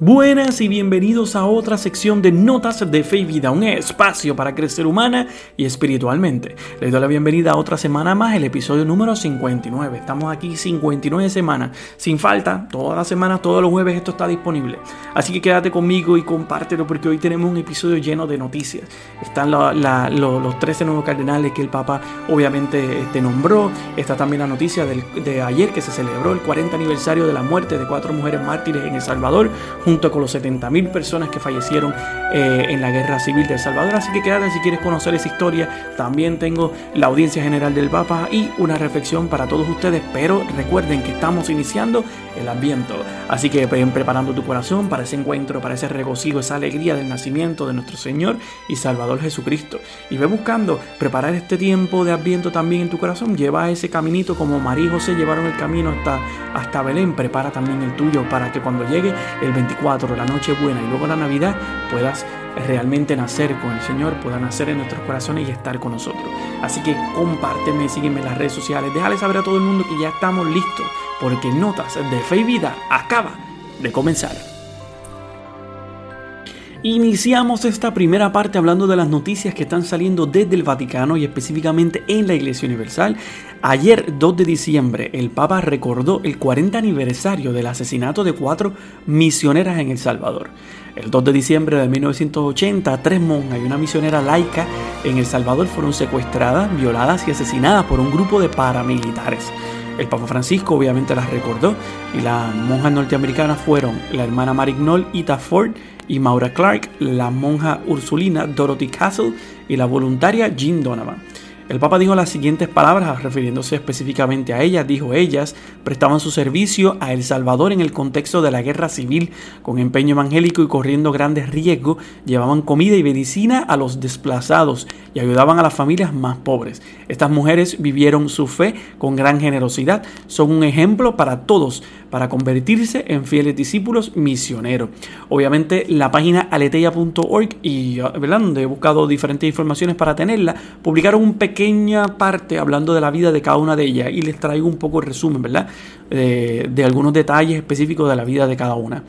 Buenas y bienvenidos a otra sección de Notas de Fe y Vida, un espacio para crecer humana y espiritualmente. Les doy la bienvenida a otra semana más, el episodio número 59. Estamos aquí 59 semanas, sin falta, todas las semanas, todos los jueves esto está disponible. Así que quédate conmigo y compártelo porque hoy tenemos un episodio lleno de noticias. Están los 13 nuevos cardenales que el Papa obviamente te este, nombró. Está también la noticia de ayer que se celebró el 40 aniversario de la muerte de cuatro mujeres mártires en El Salvador junto con los 70.000 personas que fallecieron eh, en la guerra civil de El Salvador. Así que quédate si quieres conocer esa historia. También tengo la audiencia general del Papa y una reflexión para todos ustedes. Pero recuerden que estamos iniciando el ambiente. Así que ven preparando tu corazón para ese encuentro, para ese regocijo, esa alegría del nacimiento de nuestro Señor y Salvador Jesucristo. Y ve buscando preparar este tiempo de ambiente también en tu corazón. Lleva ese caminito como María y José llevaron el camino hasta, hasta Belén. Prepara también el tuyo para que cuando llegue el 24 la noche buena y luego la Navidad, puedas realmente nacer con el Señor, pueda nacer en nuestros corazones y estar con nosotros. Así que compárteme, sígueme en las redes sociales, déjale saber a todo el mundo que ya estamos listos, porque Notas de Fe y Vida acaba de comenzar. Iniciamos esta primera parte hablando de las noticias que están saliendo desde el Vaticano y específicamente en la Iglesia Universal. Ayer, 2 de diciembre, el Papa recordó el 40 aniversario del asesinato de cuatro misioneras en El Salvador. El 2 de diciembre de 1980, tres monjas y una misionera laica en El Salvador fueron secuestradas, violadas y asesinadas por un grupo de paramilitares. El Papa Francisco obviamente las recordó y las monjas norteamericanas fueron la hermana Marignol Ita Ford y Maura Clark, la monja ursulina Dorothy Castle y la voluntaria Jean Donovan. El Papa dijo las siguientes palabras refiriéndose específicamente a ellas. Dijo, ellas prestaban su servicio a El Salvador en el contexto de la guerra civil con empeño evangélico y corriendo grandes riesgos. Llevaban comida y medicina a los desplazados y ayudaban a las familias más pobres. Estas mujeres vivieron su fe con gran generosidad. Son un ejemplo para todos para convertirse en fieles discípulos misioneros. Obviamente la página aleteia.org y ¿verdad? donde he buscado diferentes informaciones para tenerla, publicaron una pequeña parte hablando de la vida de cada una de ellas y les traigo un poco el resumen, ¿verdad? Eh, de algunos detalles específicos de la vida de cada una.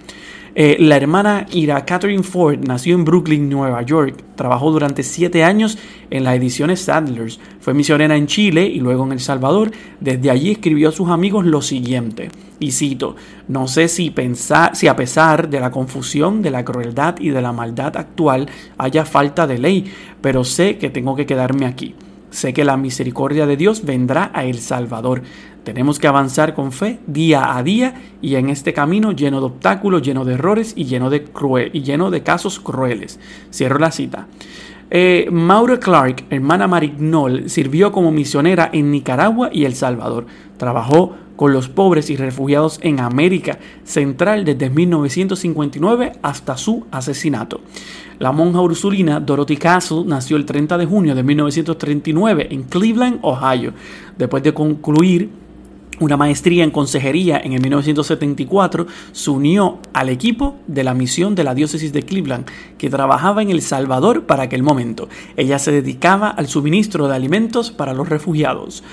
Eh, la hermana Ira Catherine Ford nació en Brooklyn, Nueva York. Trabajó durante siete años en las ediciones Sadlers. Fue misionera en Chile y luego en El Salvador. Desde allí escribió a sus amigos lo siguiente, y cito, no sé si, pensar, si a pesar de la confusión, de la crueldad y de la maldad actual haya falta de ley, pero sé que tengo que quedarme aquí. Sé que la misericordia de Dios vendrá a El Salvador. Tenemos que avanzar con fe día a día y en este camino lleno de obstáculos, lleno de errores y lleno de, y lleno de casos crueles. Cierro la cita. Eh, Maura Clark, hermana Marignol, sirvió como misionera en Nicaragua y El Salvador. Trabajó con los pobres y refugiados en América Central desde 1959 hasta su asesinato. La monja ursulina Dorothy Castle nació el 30 de junio de 1939 en Cleveland, Ohio. Después de concluir una maestría en consejería en el 1974, se unió al equipo de la misión de la diócesis de Cleveland, que trabajaba en El Salvador para aquel momento. Ella se dedicaba al suministro de alimentos para los refugiados.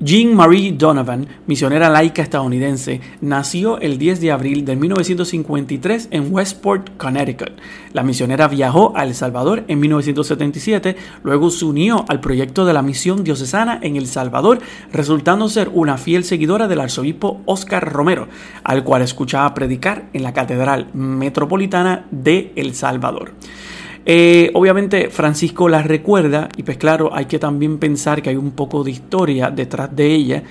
Jean Marie Donovan, misionera laica estadounidense, nació el 10 de abril de 1953 en Westport, Connecticut. La misionera viajó a El Salvador en 1977, luego se unió al proyecto de la misión diocesana en El Salvador, resultando ser una fiel seguidora del arzobispo Oscar Romero, al cual escuchaba predicar en la Catedral Metropolitana de El Salvador. Eh, obviamente Francisco la recuerda y pues claro, hay que también pensar que hay un poco de historia detrás de ella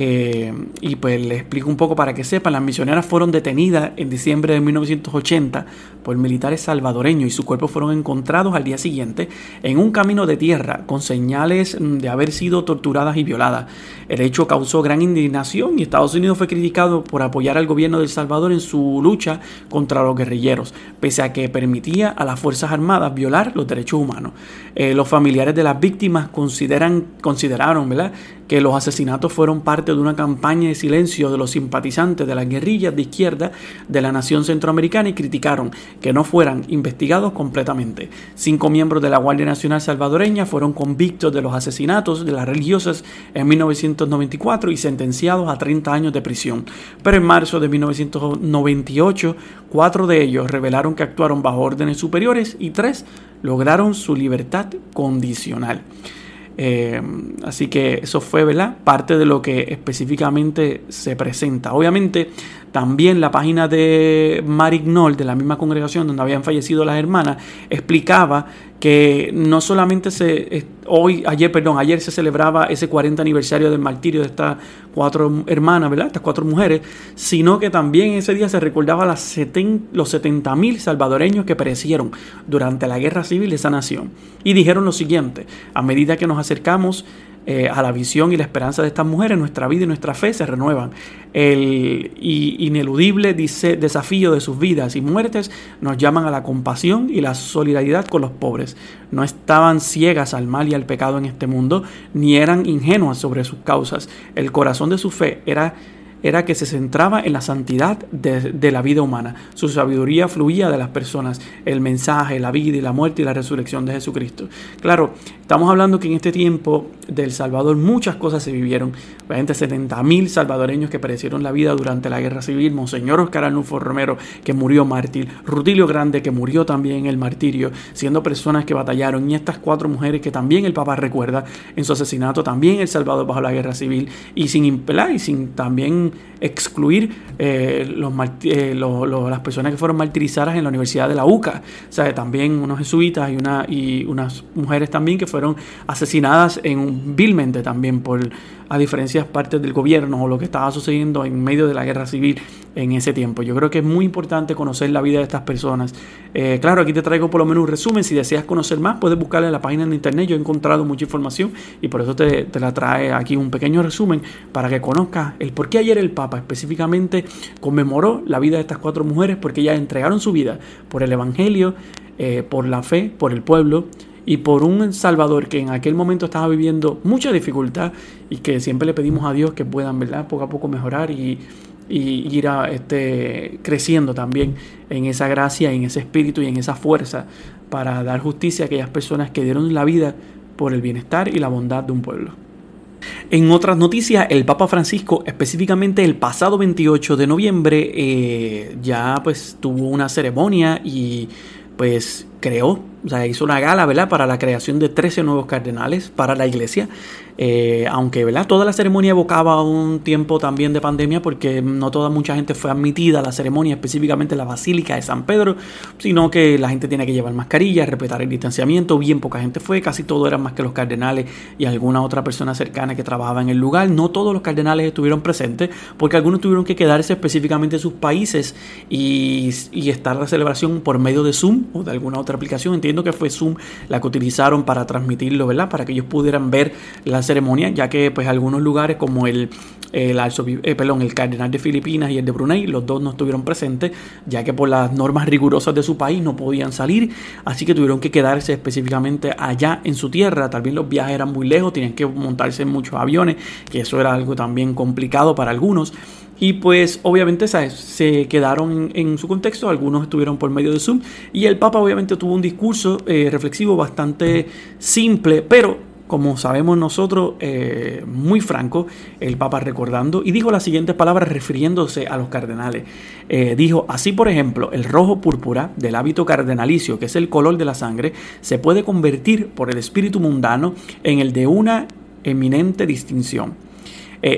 eh, y pues le explico un poco para que sepan, las misioneras fueron detenidas en diciembre de 1980 por militares salvadoreños y sus cuerpos fueron encontrados al día siguiente en un camino de tierra con señales de haber sido torturadas y violadas. El hecho causó gran indignación y Estados Unidos fue criticado por apoyar al gobierno de El Salvador en su lucha contra los guerrilleros, pese a que permitía a las Fuerzas Armadas violar los derechos humanos. Eh, los familiares de las víctimas consideran, consideraron ¿verdad? Que los asesinatos fueron parte de una campaña de silencio de los simpatizantes de las guerrillas de izquierda de la nación centroamericana y criticaron que no fueran investigados completamente. Cinco miembros de la Guardia Nacional salvadoreña fueron convictos de los asesinatos de las religiosas en 1994 y sentenciados a 30 años de prisión. Pero en marzo de 1998, cuatro de ellos revelaron que actuaron bajo órdenes superiores y tres lograron su libertad condicional. Eh, así que eso fue ¿verdad? parte de lo que específicamente se presenta. Obviamente también la página de Marignol, de la misma congregación donde habían fallecido las hermanas, explicaba que no solamente se hoy ayer perdón ayer se celebraba ese 40 aniversario del martirio de estas cuatro hermanas verdad estas cuatro mujeres sino que también ese día se recordaba las los 70 mil salvadoreños que perecieron durante la guerra civil de esa nación. Y dijeron lo siguiente a medida que nos acercamos eh, a la visión y la esperanza de estas mujeres, nuestra vida y nuestra fe se renuevan. El ineludible desafío de sus vidas y muertes nos llaman a la compasión y la solidaridad con los pobres. No estaban ciegas al mal y al pecado en este mundo, ni eran ingenuas sobre sus causas. El corazón de su fe era era que se centraba en la santidad de, la vida humana. Su sabiduría fluía de las personas, el mensaje, la vida y la muerte y la resurrección de Jesucristo. Claro, estamos hablando que en este tiempo del Salvador muchas cosas se vivieron. Obviamente 70 mil salvadoreños que perecieron la vida durante la guerra civil, Monseñor Oscar Arnulfo Romero que murió mártir, Rutilio Grande que murió también en el martirio, siendo personas que batallaron, y estas cuatro mujeres que también el Papa recuerda en su asesinato, también El Salvador bajo la guerra civil, y sin y sin también excluir eh, eh, las personas que fueron martirizadas en la Universidad de la UCA. O sea, también unos jesuitas y, y unas mujeres también que fueron asesinadas en, vilmente también por a diferencias partes del gobierno o lo que estaba sucediendo en medio de la guerra civil en ese tiempo. Yo creo que es muy importante conocer la vida de estas personas. Eh, claro, aquí te traigo por lo menos un resumen. Si deseas conocer más, puedes buscarla en la página de internet. Yo he encontrado mucha información y por eso te, te la trae aquí un pequeño resumen para que conozcas el por qué ayer el Papa específicamente conmemoró la vida de estas cuatro mujeres porque ellas entregaron su vida por el Evangelio, eh, por la fe, por el pueblo y por un Salvador que en aquel momento estaba viviendo mucha dificultad y que siempre le pedimos a Dios que puedan, ¿verdad? Poco a poco mejorar y, ir a, este, creciendo también en esa gracia, en ese espíritu y en esa fuerza para dar justicia a aquellas personas que dieron la vida por el bienestar y la bondad de un pueblo. En otras noticias, el Papa Francisco, específicamente el pasado 28 de noviembre, eh, ya pues tuvo una ceremonia y pues creó, o sea, hizo una gala, ¿verdad? Para la creación de 13 nuevos cardenales para la iglesia. Eh, aunque, ¿verdad? Toda la ceremonia evocaba un tiempo también de pandemia porque no toda mucha gente fue admitida a la ceremonia, específicamente la Basílica de San Pedro, sino que la gente tiene que llevar mascarillas, respetar el distanciamiento, bien poca gente fue, casi todo eran más que los cardenales y alguna otra persona cercana que trabajaba en el lugar. No todos los cardenales estuvieron presentes porque algunos tuvieron que quedarse específicamente en sus países y, y estar la celebración por medio de Zoom o de alguna otra aplicación. Entiendo que fue Zoom la que utilizaron para transmitirlo, ¿verdad? Para que ellos pudieran ver las ceremonia, ya que pues algunos lugares como el, el, eh, perdón, el cardenal de Filipinas y el de Brunei, los dos no estuvieron presentes, ya que por las normas rigurosas de su país no podían salir, así que tuvieron que quedarse específicamente allá en su tierra. Tal vez los viajes eran muy lejos, tenían que montarse en muchos aviones, que eso era algo también complicado para algunos. Y pues obviamente se quedaron en su contexto, algunos estuvieron por medio de Zoom y el Papa obviamente tuvo un discurso eh, reflexivo bastante simple, pero como sabemos nosotros, eh, muy franco, el Papa recordando, y dijo las siguientes palabras refiriéndose a los cardenales. Eh, dijo, así por ejemplo, el rojo púrpura del hábito cardenalicio, que es el color de la sangre, se puede convertir por el espíritu mundano en el de una eminente distinción.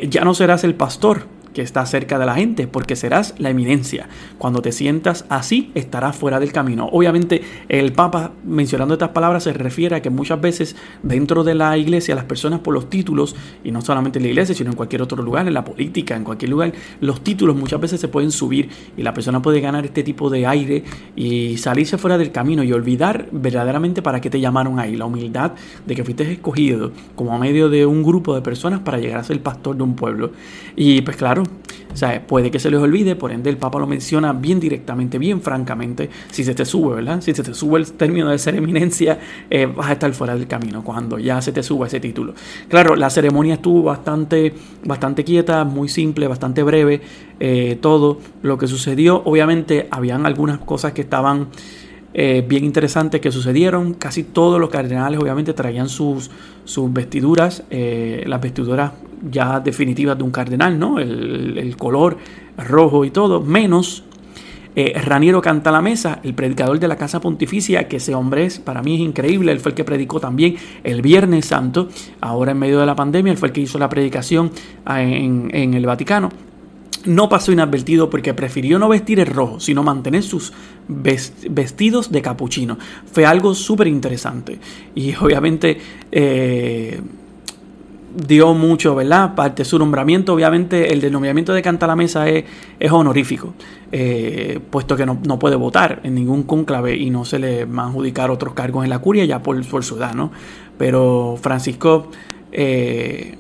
Ya no serás el pastor, que está cerca de la gente, porque serás la eminencia. Cuando te sientas así, estarás fuera del camino. Obviamente, el Papa, mencionando estas palabras, se refiere a que muchas veces dentro de la iglesia, las personas por los títulos, y no solamente en la iglesia, sino en cualquier otro lugar, en la política, en cualquier lugar, los títulos muchas veces se pueden subir y la persona puede ganar este tipo de aire y salirse fuera del camino y olvidar verdaderamente para qué te llamaron ahí. La humildad de que fuiste escogido como medio de un grupo de personas para llegar a ser pastor de un pueblo. Y pues claro, o sea, puede que se les olvide, por ende el Papa lo menciona bien directamente, bien francamente, si se te sube, ¿verdad? Si se te sube el término de ser eminencia, eh, vas a estar fuera del camino cuando ya se te suba ese título. Claro, la ceremonia estuvo bastante, bastante quieta, muy simple, bastante breve, eh, todo lo que sucedió. Obviamente habían algunas cosas que estaban... Eh, bien interesantes que sucedieron. Casi todos los cardenales obviamente traían sus, sus vestiduras, las vestiduras ya definitivas de un cardenal, ¿no? El, color rojo y todo, menos eh, Raniero canta la mesa, el predicador de la Casa Pontificia, que ese hombre es, para mí es increíble, él fue el que predicó también el Viernes Santo, ahora en medio de la pandemia, él fue el que hizo la predicación en, en el Vaticano. No pasó inadvertido porque prefirió no vestir el rojo, sino mantener sus vestidos de capuchino. Fue algo súper interesante. Y obviamente eh, dio mucho, ¿verdad? Parte de su nombramiento, obviamente el nombramiento de Canta la Mesa es, es honorífico, eh, puesto que no, puede votar en ningún cónclave y no se le va a adjudicar otros cargos en la curia ya por, por su edad, ¿no? Pero Francisco eh,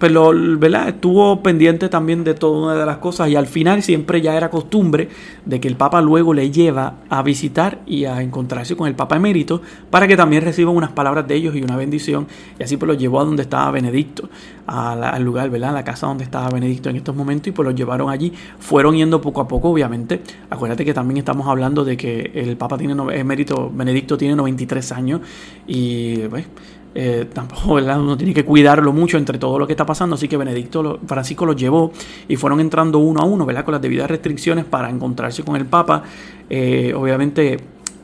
pero ¿verdad? estuvo pendiente también de toda una de las cosas y al final siempre ya era costumbre de que el Papa luego le lleva a visitar y a encontrarse con el Papa emérito para que también reciba unas palabras de ellos y una bendición y así pues lo llevó a donde estaba Benedicto, al lugar, ¿verdad? A la casa donde estaba Benedicto en estos momentos y pues lo llevaron allí, fueron yendo poco a poco obviamente, acuérdate que también estamos hablando de que el Papa tiene emérito, Benedicto tiene 93 años y pues eh, tampoco ¿verdad? uno tiene que cuidarlo mucho entre todo lo que está pasando, así que Benedicto Francisco los llevó y fueron entrando uno a uno, ¿verdad? con las debidas restricciones para encontrarse con el Papa. Eh, obviamente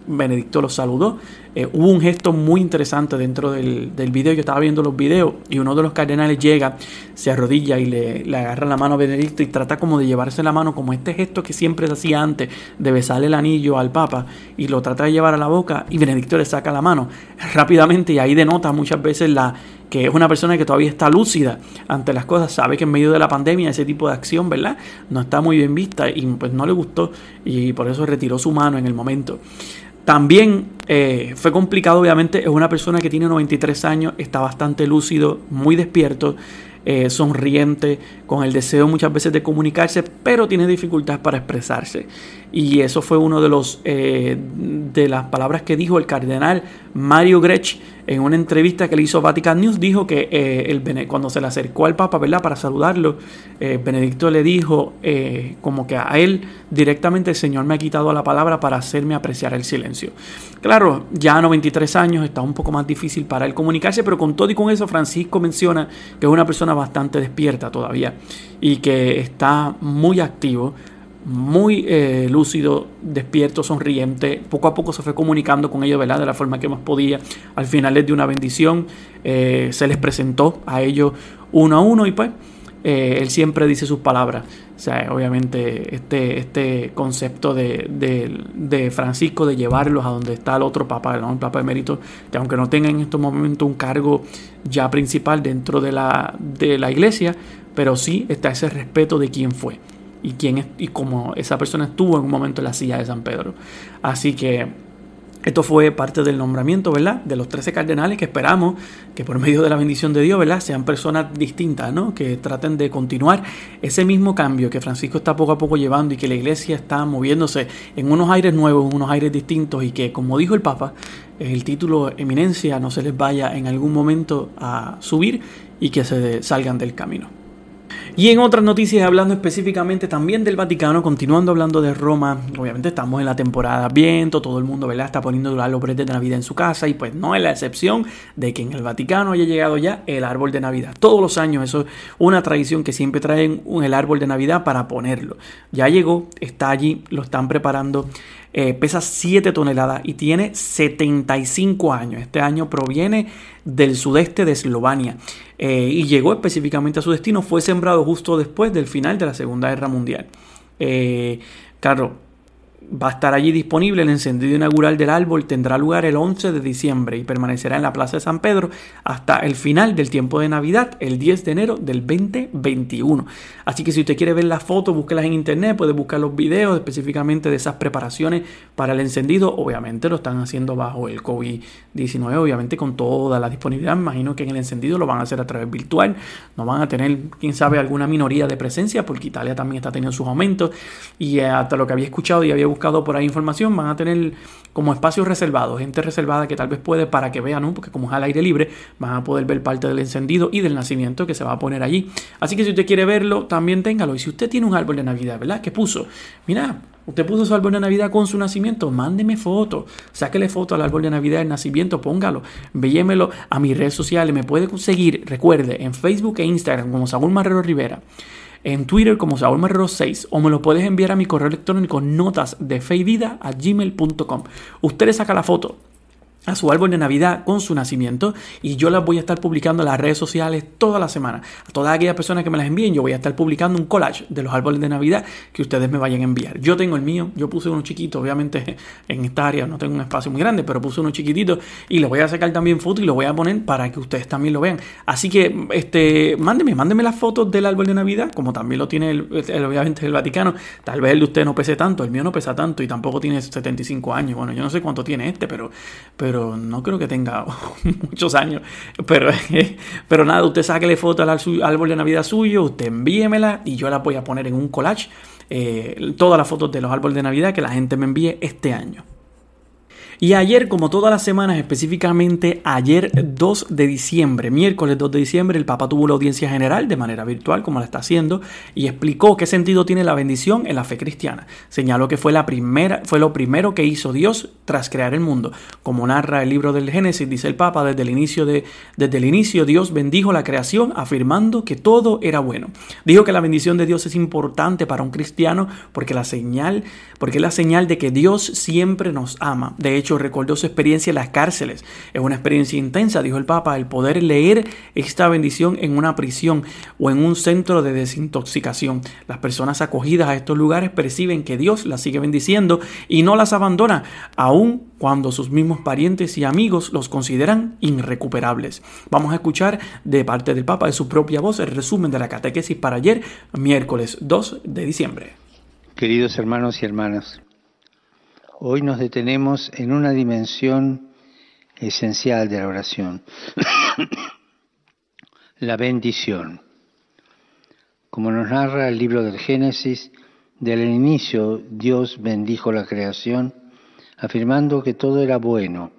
Benedicto los saludó. Eh, hubo un gesto muy interesante dentro del, del, video. Yo estaba viendo los videos y uno de los cardenales llega, se arrodilla y le, le, agarra la mano a Benedicto y trata como de llevarse la mano, como este gesto que siempre se hacía antes, de besarle el anillo al Papa y lo trata de llevar a la boca y Benedicto le saca la mano rápidamente y ahí denota muchas veces la que es una persona que todavía está lúcida ante las cosas, sabe que en medio de la pandemia ese tipo de acción, ¿verdad? No está muy bien vista y pues no le gustó y por eso retiró su mano en el momento. También eh, fue complicado, obviamente, es una persona que tiene 93 años, está bastante lúcido, muy despierto, eh, sonriente, con el deseo muchas veces de comunicarse, pero tiene dificultades para expresarse. Y eso fue uno de los eh, de las palabras que dijo el cardenal Mario Grech en una entrevista que le hizo Vatican News. Dijo que eh, el, cuando se le acercó al Papa, ¿verdad? Para saludarlo, Benedicto le dijo como que a él directamente el Señor me ha quitado la palabra para hacerme apreciar el silencio. Claro, ya a 93 años está un poco más difícil para él comunicarse, pero con todo y con eso Francisco menciona que es una persona bastante despierta todavía y que está muy activo, muy eh, lúcido, despierto, sonriente. Poco a poco se fue comunicando con ellos, ¿verdad? De la forma que más podía. Al final les dio una bendición, eh, se les presentó a ellos uno a uno y pues eh, él siempre dice sus palabras. Obviamente este, este concepto de, de, Francisco de llevarlos a donde está el otro papa, el papa emérito, que aunque no tenga en estos momentos un cargo ya principal dentro de la, de la iglesia, pero sí está ese respeto de quién fue y quién y cómo esa persona estuvo en un momento en la silla de San Pedro. Así que esto fue parte del nombramiento, ¿verdad? De los 13 cardenales que esperamos que por medio de la bendición de Dios, ¿verdad? Sean personas distintas, ¿no? Que traten de continuar ese mismo cambio que Francisco está poco a poco llevando y que la iglesia está moviéndose en unos aires nuevos, en unos aires distintos y que, como dijo el Papa, el título eminencia no se les vaya en algún momento a subir y que se salgan del camino. Y en otras noticias, hablando específicamente también del Vaticano, continuando hablando de Roma, obviamente estamos en la temporada viento, todo el mundo ¿verdad? está poniendo los árboles de Navidad en su casa y pues no es la excepción de que en el Vaticano haya llegado ya el árbol de Navidad. Todos los años eso es una tradición que siempre traen el árbol de Navidad para ponerlo. Ya llegó, está allí, lo están preparando. Eh, pesa 7 toneladas y tiene 75 años. Este año proviene del sudeste de Eslovenia eh, y llegó específicamente a su destino. Fue sembrado justo después del final de la Segunda Guerra Mundial. Eh, claro, Va a estar allí disponible el encendido inaugural del árbol, tendrá lugar el 11 de diciembre y permanecerá en la Plaza de San Pedro hasta el final del tiempo de Navidad, el 10 de enero del 2021. Así que si usted quiere ver las fotos, búsquelas en internet, puede buscar los videos específicamente de esas preparaciones para el encendido. Obviamente lo están haciendo bajo el COVID-19, obviamente con toda la disponibilidad. Imagino que en el encendido lo van a hacer a través virtual. No van a tener, quién sabe, alguna minoría de presencia porque Italia también está teniendo sus aumentos y hasta lo que había escuchado y había buscado por ahí información, van a tener como espacios reservados, gente reservada que tal vez puede para que vean, porque como es al aire libre, van a poder ver parte del encendido y del nacimiento que se va a poner allí. Así que si usted quiere verlo, también téngalo. Y si usted tiene un árbol de Navidad, ¿verdad? ¿Qué puso? Mira, Usted puso su árbol de Navidad con su nacimiento, mándeme foto, sáquele foto al árbol de Navidad del nacimiento, póngalo, véyemelo a mis redes sociales, me puede conseguir, recuerde, en Facebook e Instagram como Saúl Marrero Rivera en Twitter como Saúl Marrero 6 o me lo puedes enviar a mi correo electrónico notas de gmail.com. Usted le saca la foto a su árbol de Navidad con su nacimiento y yo las voy a estar publicando en las redes sociales toda la semana. A todas aquellas personas que me las envíen, yo voy a estar publicando un collage de los árboles de Navidad que ustedes me vayan a enviar. Yo tengo el mío, yo puse uno chiquito, obviamente en esta área no tengo un espacio muy grande, pero puse uno chiquitito y le voy a sacar también fotos y lo voy a poner para que ustedes también lo vean. Así que, este, mándeme, mándeme las fotos del árbol de Navidad, como también lo tiene el, obviamente el Vaticano. Tal vez el de usted no pese tanto, el mío no pesa tanto y tampoco tiene 75 años. Bueno, yo no sé cuánto tiene este, pero, pero no creo que tenga muchos años. Pero, pero nada, usted sáquele foto al árbol de Navidad suyo, usted envíemela y yo la voy a poner en un collage. Eh, todas las fotos de los árboles de Navidad que la gente me envíe este año. Y ayer, como todas las semanas, específicamente ayer 2 de diciembre, miércoles 2 de diciembre, el Papa tuvo la audiencia general de manera virtual, como la está haciendo, y explicó qué sentido tiene la bendición en la fe cristiana. Señaló que fue, la primera, fue lo primero que hizo Dios tras crear el mundo. Como narra el libro del Génesis, dice el Papa, desde el inicio, de, desde el inicio Dios bendijo la creación afirmando que todo era bueno. Dijo que la bendición de Dios es importante para un cristiano porque la señal, porque es la señal de que Dios siempre nos ama. De recordó su experiencia en las cárceles. Es una experiencia intensa, dijo el Papa, el poder leer esta bendición en una prisión o en un centro de desintoxicación. Las personas acogidas a estos lugares perciben que Dios las sigue bendiciendo y no las abandona, aun cuando sus mismos parientes y amigos los consideran irrecuperables. Vamos a escuchar de parte del Papa de su propia voz el resumen de la catequesis para ayer, miércoles 2 de diciembre. Queridos hermanos y hermanas, Hoy nos detenemos en una dimensión esencial de la oración, la bendición. Como nos narra el libro del Génesis, del inicio Dios bendijo la creación, afirmando que todo era bueno.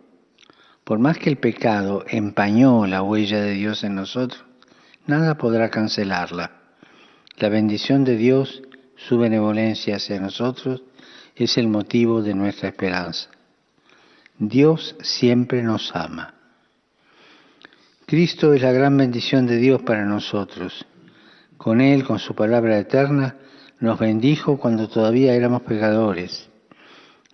Por más que el pecado empañó la huella de Dios en nosotros, nada podrá cancelarla. La bendición de Dios, su benevolencia hacia nosotros, es el motivo de nuestra esperanza. Dios siempre nos ama. Cristo es la gran bendición de Dios para nosotros. Con Él, con su palabra eterna, nos bendijo cuando todavía éramos pecadores.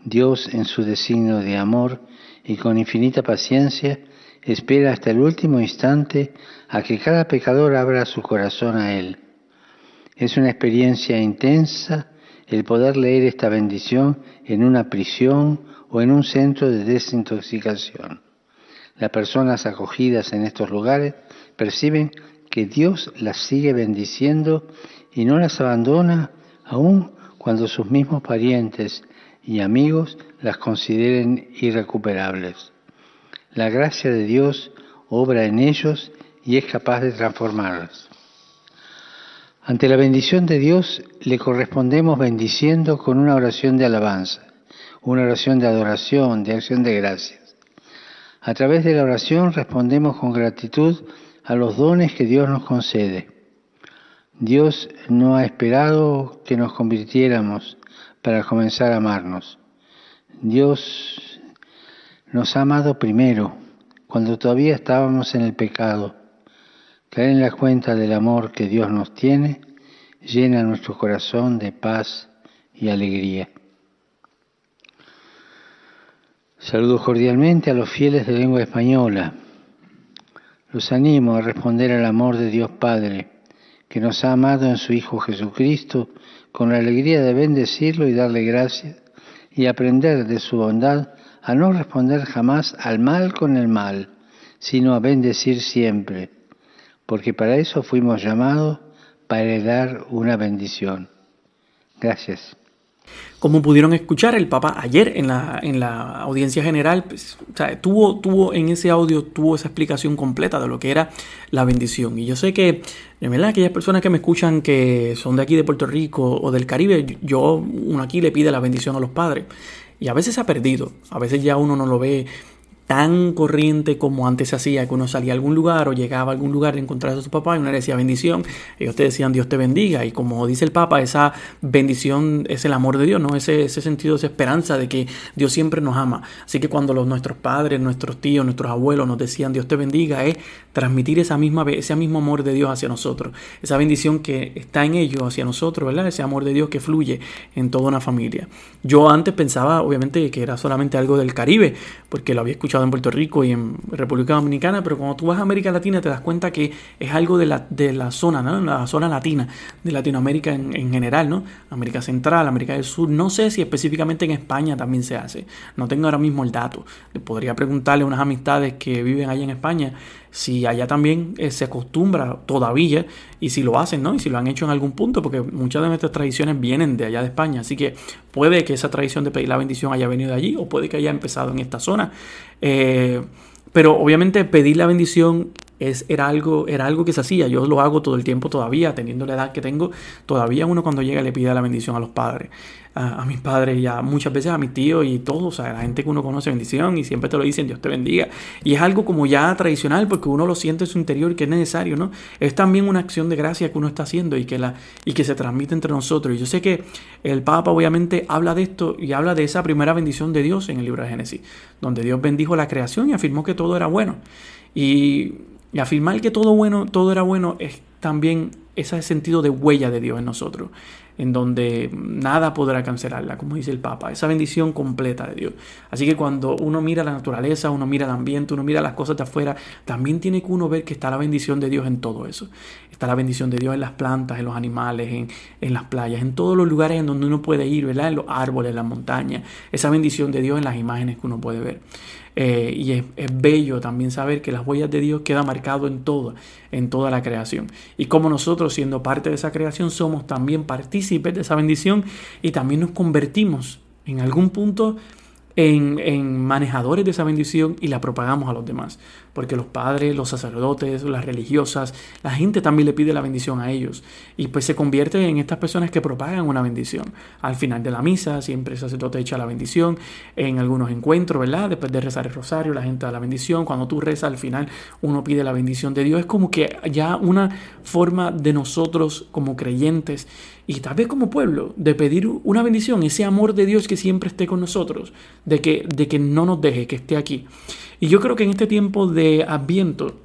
Dios, en su designio de amor y con infinita paciencia, espera hasta el último instante a que cada pecador abra su corazón a Él. Es una experiencia intensa el poder leer esta bendición en una prisión o en un centro de desintoxicación. Las personas acogidas en estos lugares perciben que Dios las sigue bendiciendo y no las abandona aun cuando sus mismos parientes y amigos las consideren irrecuperables. La gracia de Dios obra en ellos y es capaz de transformarlas. Ante la bendición de Dios le correspondemos bendiciendo con una oración de alabanza, una oración de adoración, de acción de gracias. A través de la oración respondemos con gratitud a los dones que Dios nos concede. Dios no ha esperado que nos convirtiéramos para comenzar a amarnos. Dios nos ha amado primero, cuando todavía estábamos en el pecado Caer en la cuenta del amor que Dios nos tiene llena nuestro corazón de paz y alegría. Saludo cordialmente a los fieles de lengua española. Los animo a responder al amor de Dios Padre, que nos ha amado en su Hijo Jesucristo, con la alegría de bendecirlo y darle gracias, y aprender de su bondad a no responder jamás al mal con el mal, sino a bendecir siempre, porque para eso fuimos llamados, para heredar una bendición. Gracias. Como pudieron escuchar, el Papa ayer en la, en la audiencia general pues, tuvo, tuvo en ese audio tuvo esa explicación completa de lo que era la bendición. Y yo sé que, de verdad, aquellas personas que me escuchan que son de aquí de Puerto Rico o del Caribe, yo, uno aquí le pide la bendición a los padres. Y a veces se ha perdido, a veces ya uno no lo ve tan corriente como antes se hacía, que uno salía a algún lugar o llegaba a algún lugar y encontraba a su papá y uno le decía bendición, ellos te decían Dios te bendiga, y como dice el Papa, esa bendición es el amor de Dios, ¿no? Ese, ese sentido, esa esperanza de que Dios siempre nos ama. Así que cuando los, nuestros padres, nuestros tíos, nuestros abuelos nos decían Dios te bendiga, es transmitir esa misma, ese mismo amor de Dios hacia nosotros, esa bendición que está en ellos hacia nosotros, ¿verdad? Ese amor de Dios que fluye en toda una familia. Yo antes pensaba, obviamente, que era solamente algo del Caribe, porque lo había escuchado en Puerto Rico y en República Dominicana, pero cuando tú vas a América Latina te das cuenta que es algo de la, de la zona, ¿no? La zona latina, de Latinoamérica en, en, general, ¿no? América Central, América del Sur. No sé si específicamente en España también se hace. No tengo ahora mismo el dato. Podría preguntarle a unas amistades que viven allá en España si allá también eh, se acostumbra todavía y si lo hacen, ¿no? Y si lo han hecho en algún punto, porque muchas de nuestras tradiciones vienen de allá de España, así que puede que esa tradición de pedir la bendición haya venido de allí o puede que haya empezado en esta zona. Eh, pero obviamente pedir la bendición es, era, algo, era algo que se hacía. Yo lo hago todo el tiempo todavía, teniendo la edad que tengo. Todavía uno cuando llega le pide la bendición a los padres a, mis padres y a muchas veces a mis tíos y todos, o sea, la gente que uno conoce bendición y siempre te lo dicen, Dios te bendiga. Y es algo como ya tradicional porque uno lo siente en su interior que es necesario, ¿no? Es también una acción de gracia que uno está haciendo y que, la, y que se transmite entre nosotros. Y yo sé que el Papa obviamente habla de esto y habla de esa primera bendición de Dios en el libro de Génesis, donde Dios bendijo la creación y afirmó que todo era bueno. Y, y afirmar que todo bueno, todo era bueno es también ese sentido de huella de Dios en nosotros en donde nada podrá cancelarla, como dice el Papa, esa bendición completa de Dios. Así que cuando uno mira la naturaleza, uno mira el ambiente, uno mira las cosas de afuera, también tiene que uno ver que está la bendición de Dios en todo eso. Está la bendición de Dios en las plantas, en los animales, en, las playas, en todos los lugares en donde uno puede ir, ¿verdad? En los árboles, en las montañas. Esa bendición de Dios en las imágenes que uno puede ver. Eh, y es, bello también saber que las huellas de Dios quedan marcado en todo, en toda la creación. Y como nosotros, siendo parte de esa creación, somos también partícipes de esa bendición y también nos convertimos en algún punto en, manejadores de esa bendición y la propagamos a los demás. Porque los padres, los sacerdotes, las religiosas, la gente también le pide la bendición a ellos. Y pues se convierte en estas personas que propagan una bendición. Al final de la misa, siempre el sacerdote echa la bendición. En algunos encuentros, ¿verdad? Después de rezar el rosario, la gente da la bendición. Cuando tú rezas, al final uno pide la bendición de Dios. Es como que ya una forma de nosotros como creyentes y tal vez como pueblo, de pedir una bendición, ese amor de Dios que siempre esté con nosotros, de que, de que no nos deje, que esté aquí. Y yo creo que en este tiempo de adviento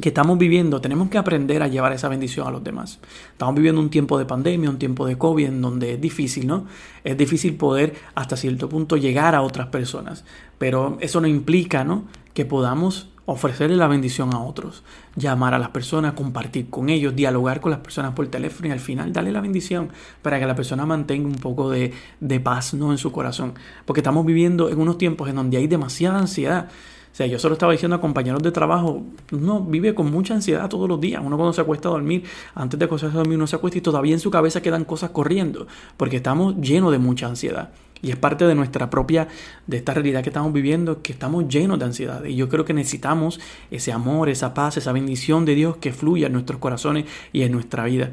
que estamos viviendo, tenemos que aprender a llevar esa bendición a los demás. Estamos viviendo un tiempo de pandemia, un tiempo de COVID, en donde es difícil, ¿no? Es difícil poder hasta cierto punto llegar a otras personas, pero eso no implica, ¿no? Que podamos ofrecerle la bendición a otros, llamar a las personas, compartir con ellos, dialogar con las personas por teléfono y al final darle la bendición para que la persona mantenga un poco de, paz ¿no? en su corazón. Porque estamos viviendo en unos tiempos en donde hay demasiada ansiedad. Sea, yo solo estaba diciendo a compañeros de trabajo, uno vive con mucha ansiedad todos los días. Uno cuando se acuesta a dormir, antes de acostarse a dormir, uno se acuesta y todavía en su cabeza quedan cosas corriendo, porque estamos llenos de mucha ansiedad. Y es parte de nuestra propia, de esta realidad que estamos viviendo, que estamos llenos de ansiedad. Y yo creo que necesitamos ese amor, esa paz, esa bendición de Dios que fluya en nuestros corazones y en nuestra vida.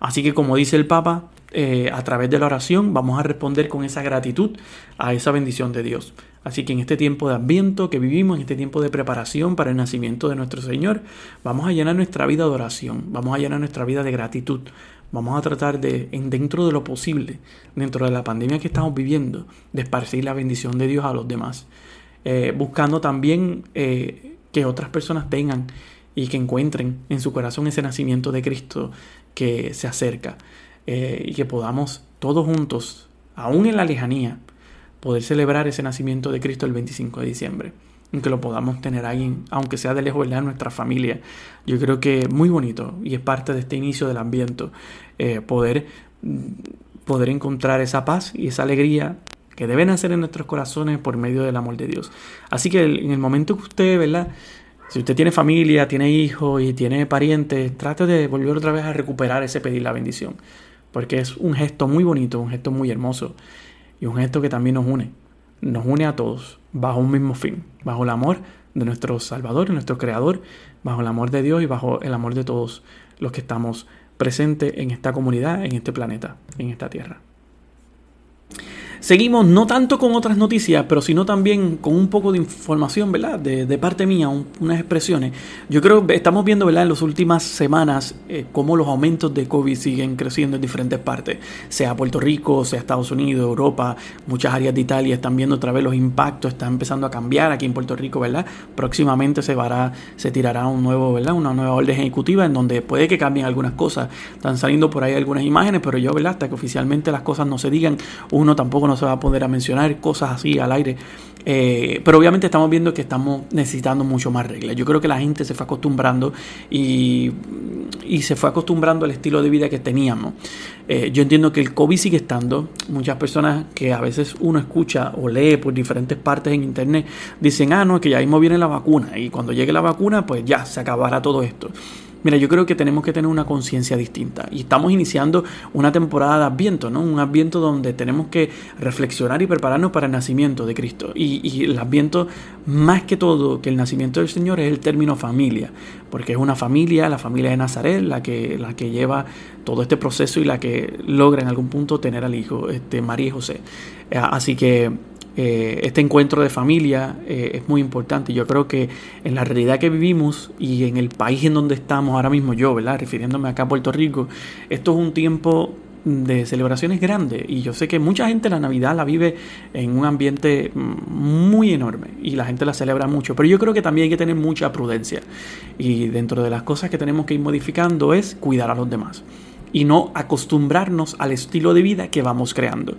Así que como dice el Papa, eh, a través de la oración vamos a responder con esa gratitud a esa bendición de Dios. Así que en este tiempo de adviento que vivimos, en este tiempo de preparación para el nacimiento de nuestro Señor, vamos a llenar nuestra vida de oración, vamos a llenar nuestra vida de gratitud, Vamos a tratar de, en, dentro de lo posible, dentro de la pandemia que estamos viviendo, de esparcir la bendición de Dios a los demás. Eh, buscando también eh, que otras personas tengan y que encuentren en su corazón ese nacimiento de Cristo que se acerca. Eh, y que podamos todos juntos, aún en la lejanía, poder celebrar ese nacimiento de Cristo el 25 de diciembre que lo podamos tener ahí, aunque sea de lejos, de nuestra familia. Yo creo que es muy bonito y es parte de este inicio del ambiente, eh, poder, poder encontrar esa paz y esa alegría que deben nacer en nuestros corazones por medio del amor de Dios. Así que en el momento que usted, ¿verdad? Si usted tiene familia, tiene hijos y tiene parientes, trate de volver otra vez a recuperar ese pedir la bendición. Porque es un gesto muy bonito, un gesto muy hermoso y un gesto que también nos une. Nos une a todos bajo un mismo fin, bajo el amor de nuestro Salvador, nuestro Creador, bajo el amor de Dios y bajo el amor de todos los que estamos presentes en esta comunidad, en este planeta, en esta tierra. Seguimos no tanto con otras noticias, pero sino también con un poco de información, ¿verdad? De, parte mía, unas expresiones. Yo creo que estamos viendo, ¿verdad? En las últimas semanas eh, cómo los aumentos de COVID siguen creciendo en diferentes partes, sea Puerto Rico, sea Estados Unidos, Europa, muchas áreas de Italia están viendo otra vez los impactos, están empezando a cambiar aquí en Puerto Rico, ¿verdad? Próximamente se, vará, se tirará un nuevo, ¿verdad? Una nueva orden ejecutiva en donde puede que cambien algunas cosas. Están saliendo por ahí algunas imágenes, pero yo, ¿verdad? Hasta que oficialmente las cosas no se digan, uno tampoco nos se va a poder a mencionar cosas así al aire. Eh, pero obviamente estamos viendo que estamos necesitando mucho más reglas. Yo creo que la gente se fue acostumbrando y, y se fue acostumbrando al estilo de vida que teníamos. Eh, yo entiendo que el COVID sigue estando. Muchas personas que a veces uno escucha o lee por diferentes partes en internet dicen, ah, no, que ya mismo viene la vacuna y cuando llegue la vacuna, pues ya se acabará todo esto. Mira, yo creo que tenemos que tener una conciencia distinta y estamos iniciando una temporada de Adviento, ¿no? Un Adviento donde tenemos que reflexionar y prepararnos para el nacimiento de Cristo. Y, el Adviento, más que todo que el nacimiento del Señor, es el término familia, porque es una familia, la familia de Nazaret, la que, la que lleva todo este proceso y la que logra en algún punto tener al hijo, este, María y José. Eh, así que eh, este encuentro de familia eh, es muy importante. Yo creo que en la realidad que vivimos y en el país en donde estamos ahora mismo yo, ¿verdad? Refiriéndome acá a Puerto Rico, esto es un tiempo de celebraciones grandes y yo sé que mucha gente la Navidad la vive en un ambiente muy enorme y la gente la celebra mucho, pero yo creo que también hay que tener mucha prudencia y dentro de las cosas que tenemos que ir modificando es cuidar a los demás y no acostumbrarnos al estilo de vida que vamos creando.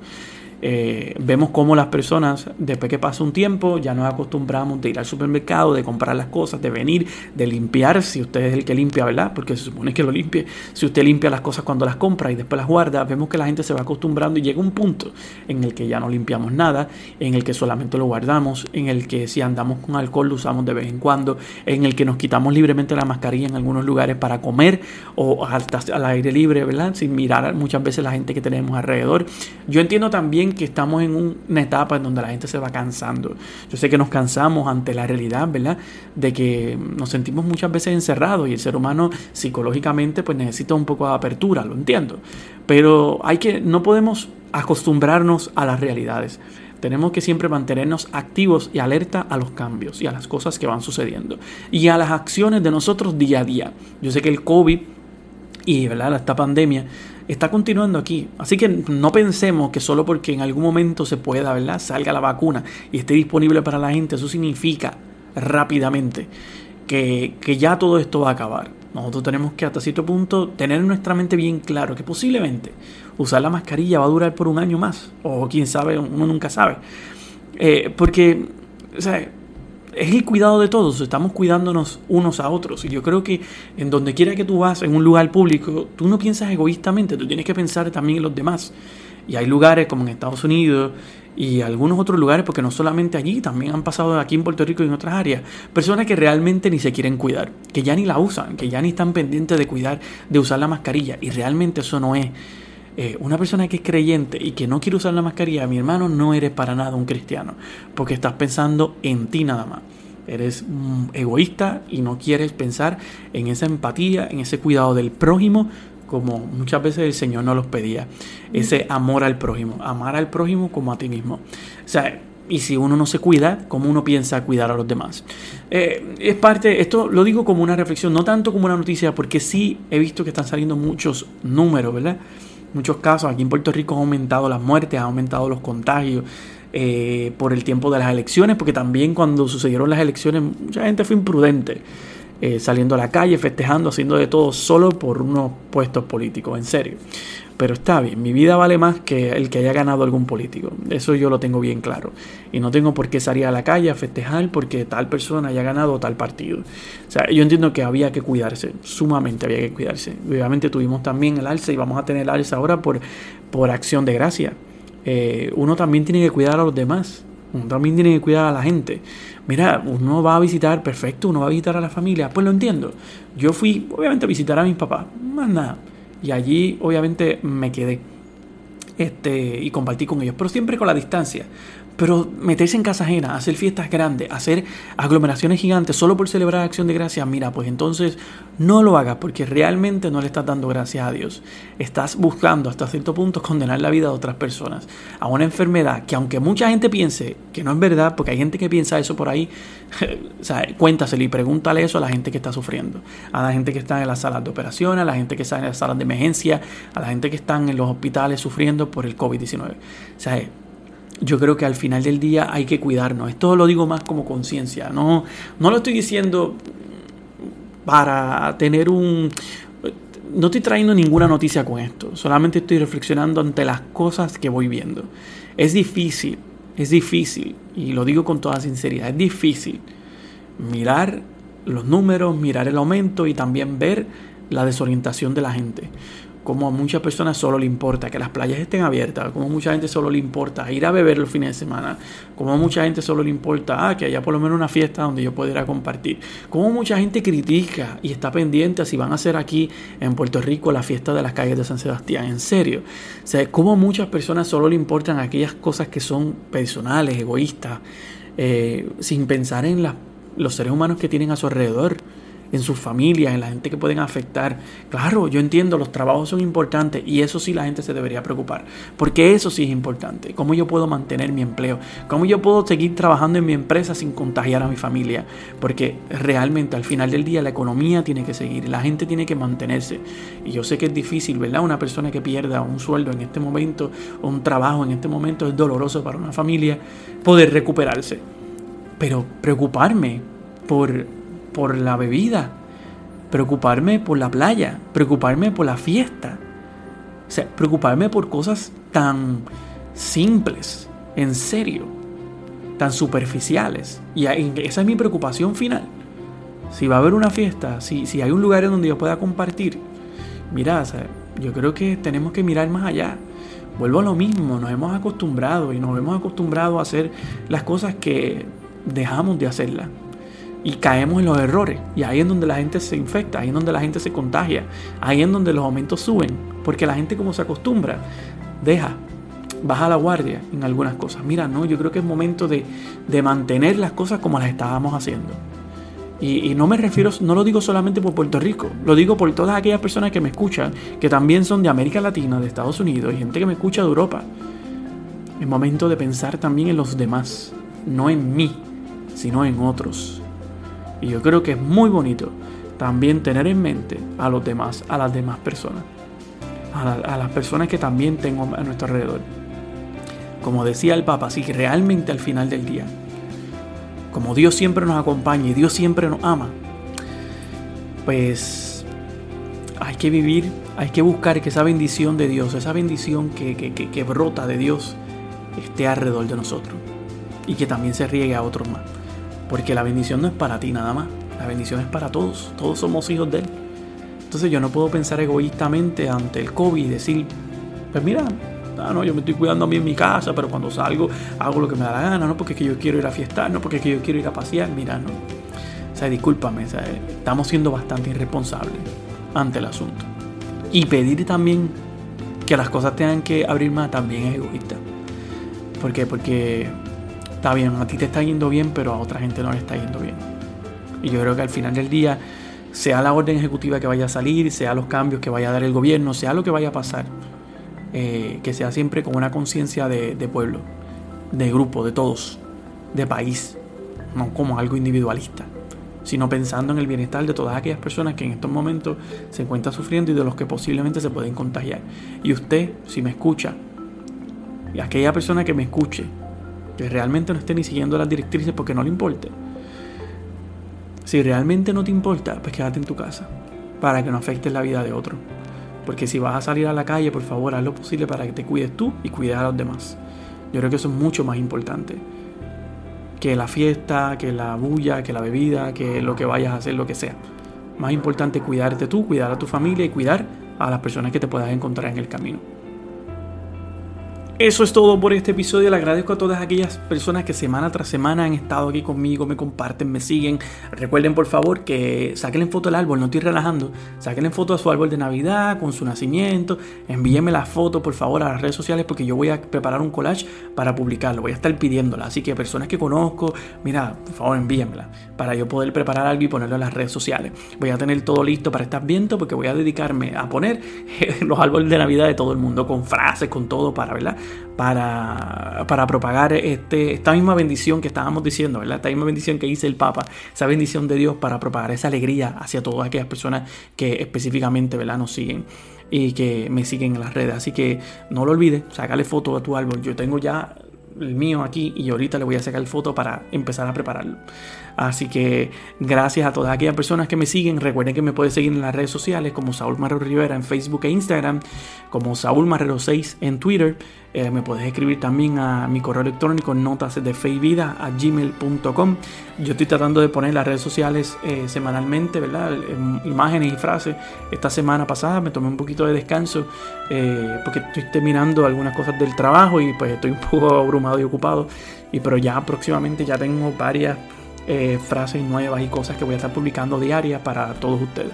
Eh, vemos cómo las personas, después que pasa un tiempo, ya nos acostumbramos de ir al supermercado, de comprar las cosas, de venir, de limpiar, si usted es el que limpia, ¿verdad? Porque se supone que lo limpie. Si usted limpia las cosas cuando las compra y después las guarda, vemos que la gente se va acostumbrando y llega un punto en el que ya no limpiamos nada, en el que solamente lo guardamos, en el que si andamos con alcohol lo usamos de vez en cuando, en el que nos quitamos libremente la mascarilla en algunos lugares para comer o al aire libre, ¿verdad? Sin mirar muchas veces la gente que tenemos alrededor. Yo entiendo también que estamos en una etapa en donde la gente se va cansando. Yo sé que nos cansamos ante la realidad, ¿verdad? De que nos sentimos muchas veces encerrados y el ser humano psicológicamente pues necesita un poco de apertura, lo entiendo. Pero hay que, no podemos acostumbrarnos a las realidades. Tenemos que siempre mantenernos activos y alerta a los cambios y a las cosas que van sucediendo y a las acciones de nosotros día a día. Yo sé que el COVID y ¿verdad? esta pandemia está continuando aquí. Así que no pensemos que solo porque en algún momento se pueda, ¿verdad? Salga la vacuna y esté disponible para la gente, eso significa rápidamente que, que ya todo esto va a acabar. Nosotros tenemos que hasta cierto punto tener en nuestra mente bien claro que posiblemente usar la mascarilla va a durar por un año más. O quién sabe, uno nunca sabe. Eh, porque, o sea, es el cuidado de todos, estamos cuidándonos unos a otros. Y yo creo que en donde quiera que tú vas, en un lugar público, tú no piensas egoístamente, tú tienes que pensar también en los demás. Y hay lugares como en Estados Unidos y algunos otros lugares, porque no solamente allí, también han pasado aquí en Puerto Rico y en otras áreas, personas que realmente ni se quieren cuidar, que ya ni la usan, que ya ni están pendientes de cuidar, de usar la mascarilla. Y realmente eso no es eh, una persona que es creyente y que no quiere usar la mascarilla, mi hermano, no eres para nada un cristiano, porque estás pensando en ti nada más. Eres egoísta y no quieres pensar en esa empatía, en ese cuidado del prójimo, como muchas veces el Señor nos los pedía. Ese amor al prójimo, amar al prójimo como a ti mismo. O sea, y si uno no se cuida, ¿cómo uno piensa cuidar a los demás? Eh, es parte, esto lo digo como una reflexión, no tanto como una noticia, porque sí he visto que están saliendo muchos números, ¿verdad? Muchos casos. Aquí en Puerto Rico han aumentado las muertes, han aumentado los contagios eh, por el tiempo de las elecciones, porque también cuando sucedieron las elecciones mucha gente fue imprudente. Eh, saliendo a la calle, festejando, haciendo de todo solo por unos puestos políticos, en serio. Pero está bien, mi vida vale más que el que haya ganado algún político. Eso yo lo tengo bien claro. Y no tengo por qué salir a la calle a festejar porque tal persona haya ganado tal partido. O sea, yo entiendo que había que cuidarse, sumamente había que cuidarse. Obviamente tuvimos también el alza y vamos a tener el alza ahora por, por acción de gracia. eh, uno también tiene que cuidar a los demás. Uno también tiene que cuidar a la gente. Mira, uno va a visitar, perfecto, uno va a visitar a la familia. Pues lo entiendo. Yo fui, obviamente, a visitar a mis papás. Más nada. Y allí, obviamente, me quedé. Este, y compartí con ellos. Pero siempre con la distancia. Pero meterse en casa ajena, hacer fiestas grandes, hacer aglomeraciones gigantes solo por celebrar acción de gracias, mira, pues entonces no lo hagas porque realmente no le estás dando gracias a Dios. Estás buscando hasta cierto punto condenar la vida de otras personas a una enfermedad que aunque mucha gente piense que no es verdad, porque hay gente que piensa eso por ahí, o sea, cuéntaselo y pregúntale eso a la gente que está sufriendo, a la gente que está en las salas de operaciones, a la gente que está en las salas de emergencia, a la gente que están en los hospitales sufriendo por el COVID-19. O sea, yo creo que al final del día hay que cuidarnos. Esto lo digo más como conciencia. No, no lo estoy diciendo para tener un... No estoy trayendo ninguna noticia con esto. Solamente estoy reflexionando ante las cosas que voy viendo. Es difícil, es difícil, y lo digo con toda sinceridad, es difícil mirar los números, mirar el aumento y también ver la desorientación de la gente como a muchas personas solo le importa que las playas estén abiertas, como a mucha gente solo le importa ir a beber los fines de semana, como a mucha gente solo le importa ah, que haya por lo menos una fiesta donde yo pueda ir a compartir, como mucha gente critica y está pendiente a si van a hacer aquí en Puerto Rico la fiesta de las calles de San Sebastián, en serio. O sea, como a muchas personas solo le importan aquellas cosas que son personales, egoístas, eh, sin pensar en los seres humanos que tienen a su alrededor en sus familias, en la gente que pueden afectar. Claro, yo entiendo, los trabajos son importantes y eso sí la gente se debería preocupar, porque eso sí es importante. ¿Cómo yo puedo mantener mi empleo? ¿Cómo yo puedo seguir trabajando en mi empresa sin contagiar a mi familia? Porque realmente al final del día la economía tiene que seguir, la gente tiene que mantenerse. Y yo sé que es difícil, ¿verdad? Una persona que pierda un sueldo en este momento o un trabajo en este momento es doloroso para una familia poder recuperarse. Pero preocuparme por por la bebida, preocuparme por la playa, preocuparme por la fiesta. O sea, preocuparme por cosas tan simples, en serio, tan superficiales. Y esa es mi preocupación final. Si va a haber una fiesta, si, si hay un lugar en donde yo pueda compartir, mira, yo creo que tenemos que mirar más allá. Vuelvo a lo mismo, nos hemos acostumbrado y nos hemos acostumbrado a hacer las cosas que dejamos de hacerlas y caemos en los errores. Y ahí es donde la gente se infecta, ahí es donde la gente se contagia, ahí es donde los aumentos suben, porque la gente como se acostumbra, deja, baja la guardia en algunas cosas. Mira, no, yo creo que es momento de, mantener las cosas como las estábamos haciendo. Y, y, no me refiero, no lo digo solamente por Puerto Rico, lo digo por todas aquellas personas que me escuchan, que también son de América Latina, de Estados Unidos, y gente que me escucha de Europa. Es momento de pensar también en los demás, no en mí, sino en otros. Y yo creo que es muy bonito también tener en mente a los demás, a las demás personas, a, las personas que también tengo a nuestro alrededor. Como decía el Papa, si realmente al final del día, como Dios siempre nos acompaña y Dios siempre nos ama, pues hay que vivir, hay que buscar que esa bendición de Dios, esa bendición que, que brota de Dios, esté alrededor de nosotros y que también se riegue a otros más. Porque la bendición no es para ti nada más. La bendición es para todos. Todos somos hijos de Él. Entonces yo no puedo pensar egoístamente ante el COVID y decir, pues mira, ah, no, yo me estoy cuidando a mí en mi casa, pero cuando salgo hago lo que me da la gana, no porque que yo quiero ir a fiestar, no porque que yo quiero ir a pasear, mira, no. O sea, discúlpame, estamos siendo bastante irresponsables ante el asunto. Y pedir también que las cosas tengan que abrir más también es egoísta. ¿Por qué? Porque está bien, a ti te está yendo bien, pero a otra gente no le está yendo bien. Y yo creo que al final del día, sea la orden ejecutiva que vaya a salir, sea los cambios que vaya a dar el gobierno, sea lo que vaya a pasar, eh, que sea siempre con una conciencia de, de pueblo, de grupo, de todos, de país, no como algo individualista, sino pensando en el bienestar de todas aquellas personas que en estos momentos se encuentran sufriendo y de los que posiblemente se pueden contagiar. Y usted, si me escucha, y aquella persona que me escuche, que realmente no esté ni siguiendo las directrices porque no le importe. Si realmente no te importa, pues quédate en tu casa para que no afectes la vida de otro. Porque si vas a salir a la calle, por favor, haz lo posible para que te cuides tú y cuides a los demás. Yo creo que eso es mucho más importante que la fiesta, que la bulla, que la bebida, que lo que vayas a hacer, lo que sea. Más importante cuidarte tú, cuidar a tu familia y cuidar a las personas que te puedas encontrar en el camino. Eso es todo por este episodio. Le agradezco a todas aquellas personas que semana tras semana han estado aquí conmigo, me comparten, me siguen. Recuerden por favor que saquen foto del árbol, no estoy relajando. Saquen foto a su árbol de Navidad con su nacimiento. Envíenme la foto por favor a las redes sociales porque yo voy a preparar un collage para publicarlo. Voy a estar pidiéndola. Así que personas que conozco, mira, por favor envíenmela para yo poder preparar algo y ponerlo en las redes sociales. Voy a tener todo listo para estar viendo porque voy a dedicarme a poner los árboles de Navidad de todo el mundo con frases, con todo para, ¿verdad? Para, para propagar este, esta misma bendición que estábamos diciendo, ¿verdad? Esta misma bendición que dice el Papa, esa bendición de Dios para propagar esa alegría hacia todas aquellas personas que específicamente, ¿verdad? Nos siguen y que me siguen en las redes. Así que no lo olvides, sácale foto a tu árbol. Yo tengo ya el mío aquí y ahorita le voy a sacar foto para empezar a prepararlo. Así que gracias a todas aquellas personas que me siguen. Recuerden que me pueden seguir en las redes sociales como Saúl Marrero Rivera en Facebook e Instagram, como Saúl Marrero 6 en Twitter. Eh, me puedes escribir también a mi correo electrónico notas de fe a gmail.com. Yo estoy tratando de poner las redes sociales eh, semanalmente, ¿verdad? Imágenes y frases. Esta semana pasada me tomé un poquito de descanso eh, porque estoy terminando algunas cosas del trabajo y pues estoy un poco abrumado y ocupado. Y pero ya próximamente ya tengo varias eh, frases nuevas y cosas que voy a estar publicando diarias para todos ustedes.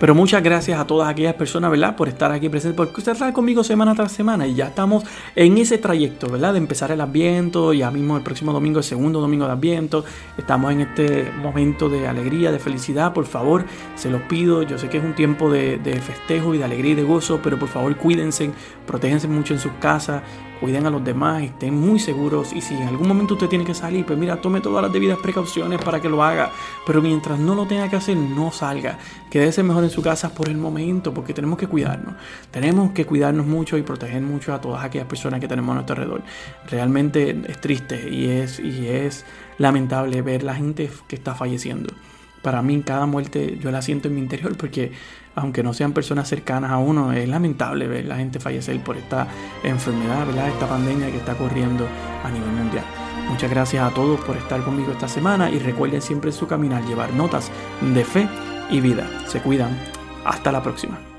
Pero muchas gracias a todas aquellas personas, ¿verdad? Por estar aquí presentes, porque usted está conmigo semana tras semana y ya estamos en ese trayecto, ¿verdad? De empezar el Adviento, ya mismo el próximo domingo, el segundo domingo de Adviento. Estamos en este momento de alegría, de felicidad. Por favor, se los pido. Yo sé que es un tiempo de, de festejo y de alegría y de gozo, pero por favor cuídense, protéjense mucho en sus casas, cuiden a los demás, estén muy seguros y si en algún momento usted tiene que salir, pues mira, tome todas las debidas precauciones para que lo haga, pero mientras no lo tenga que hacer, no salga, quédese mejor en su casa por el momento, porque tenemos que cuidarnos, tenemos que cuidarnos mucho y proteger mucho a todas aquellas personas que tenemos a nuestro alrededor. Realmente es triste y es, y es lamentable ver la gente que está falleciendo. Para mí cada muerte yo la siento en mi interior porque aunque no sean personas cercanas a uno, es lamentable ver la gente fallecer por esta enfermedad, esta pandemia que está corriendo a nivel mundial. Muchas gracias a todos por estar conmigo esta semana y recuerden siempre en su caminar llevar notas de fe y vida. Se cuidan. Hasta la próxima.